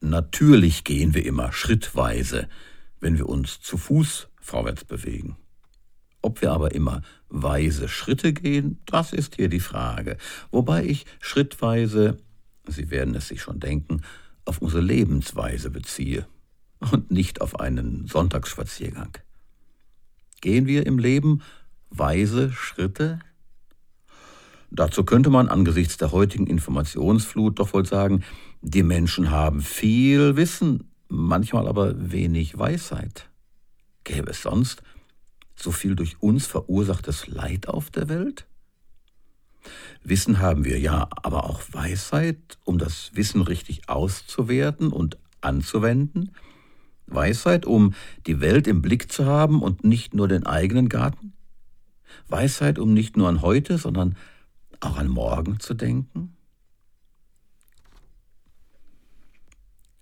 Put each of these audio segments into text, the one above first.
Natürlich gehen wir immer schrittweise, wenn wir uns zu Fuß vorwärts bewegen. Ob wir aber immer weise Schritte gehen, das ist hier die Frage. Wobei ich schrittweise, Sie werden es sich schon denken, auf unsere Lebensweise beziehe und nicht auf einen Sonntagsspaziergang. Gehen wir im Leben weise Schritte? Dazu könnte man angesichts der heutigen Informationsflut doch wohl sagen, die Menschen haben viel Wissen, manchmal aber wenig Weisheit. Gäbe es sonst so viel durch uns verursachtes Leid auf der Welt? Wissen haben wir ja, aber auch Weisheit, um das Wissen richtig auszuwerten und anzuwenden? Weisheit, um die Welt im Blick zu haben und nicht nur den eigenen Garten? Weisheit, um nicht nur an heute, sondern auch an morgen zu denken?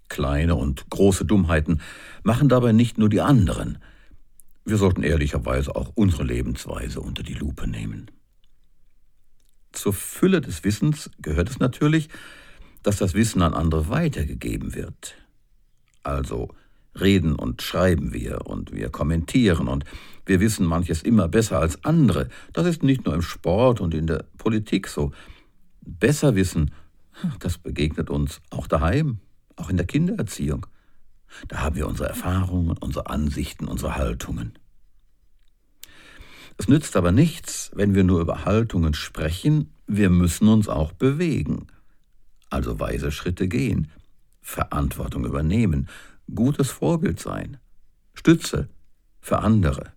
Kleine und große Dummheiten machen dabei nicht nur die anderen. Wir sollten ehrlicherweise auch unsere Lebensweise unter die Lupe nehmen. Zur Fülle des Wissens gehört es natürlich, dass das Wissen an andere weitergegeben wird. Also reden und schreiben wir und wir kommentieren und wir wissen manches immer besser als andere. Das ist nicht nur im Sport und in der Politik so. Besser wissen, das begegnet uns auch daheim, auch in der Kindererziehung. Da haben wir unsere Erfahrungen, unsere Ansichten, unsere Haltungen. Es nützt aber nichts, wenn wir nur über Haltungen sprechen, wir müssen uns auch bewegen. Also weise Schritte gehen, Verantwortung übernehmen, gutes Vorbild sein, Stütze für andere.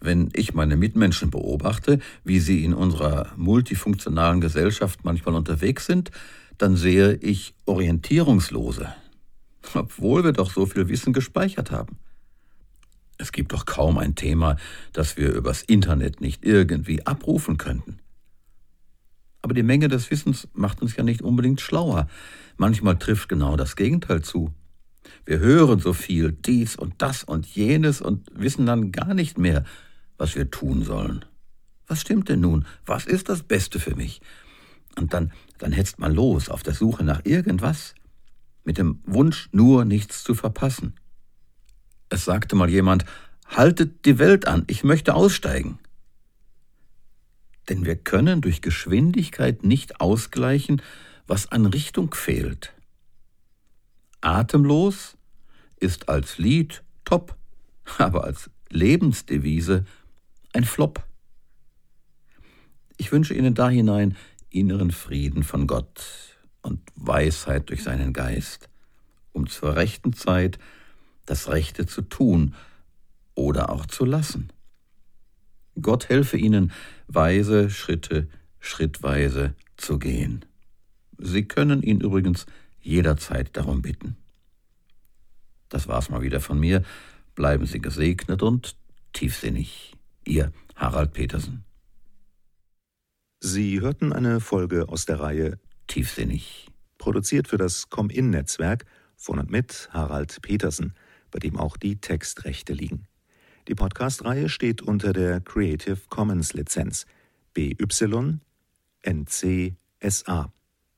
Wenn ich meine Mitmenschen beobachte, wie sie in unserer multifunktionalen Gesellschaft manchmal unterwegs sind, dann sehe ich Orientierungslose, obwohl wir doch so viel Wissen gespeichert haben. Es gibt doch kaum ein Thema, das wir übers Internet nicht irgendwie abrufen könnten. Aber die Menge des Wissens macht uns ja nicht unbedingt schlauer. Manchmal trifft genau das Gegenteil zu. Wir hören so viel dies und das und jenes und wissen dann gar nicht mehr, was wir tun sollen. Was stimmt denn nun? Was ist das Beste für mich? Und dann, dann hetzt man los auf der Suche nach irgendwas, mit dem Wunsch, nur nichts zu verpassen. Es sagte mal jemand, haltet die Welt an, ich möchte aussteigen. Denn wir können durch Geschwindigkeit nicht ausgleichen, was an Richtung fehlt. Atemlos ist als Lied top, aber als Lebensdevise ein Flop. Ich wünsche Ihnen da hinein inneren Frieden von Gott und Weisheit durch seinen Geist, um zur rechten Zeit das Rechte zu tun oder auch zu lassen. Gott helfe Ihnen, weise Schritte schrittweise zu gehen. Sie können ihn übrigens jederzeit darum bitten. Das war's mal wieder von mir. Bleiben Sie gesegnet und tiefsinnig. Ihr Harald Petersen. Sie hörten eine Folge aus der Reihe Tiefsinnig. Produziert für das Com-In-Netzwerk von und mit Harald Petersen, bei dem auch die Textrechte liegen. Die Podcast-Reihe steht unter der Creative Commons Lizenz BY NC SA.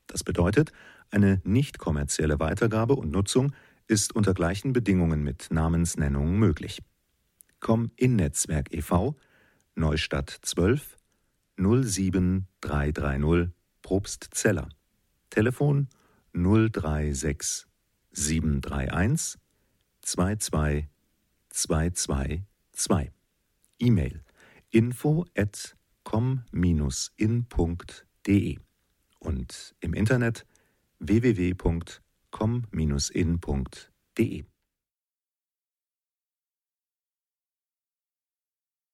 Das bedeutet, eine nicht kommerzielle Weitergabe und Nutzung ist unter gleichen Bedingungen mit Namensnennung möglich. Com-In-Netzwerk e.V. Neustadt 12 07330 Probstzeller. Telefon 036 731 22222. E-Mail info at com-in.de und im Internet www.com-in.de.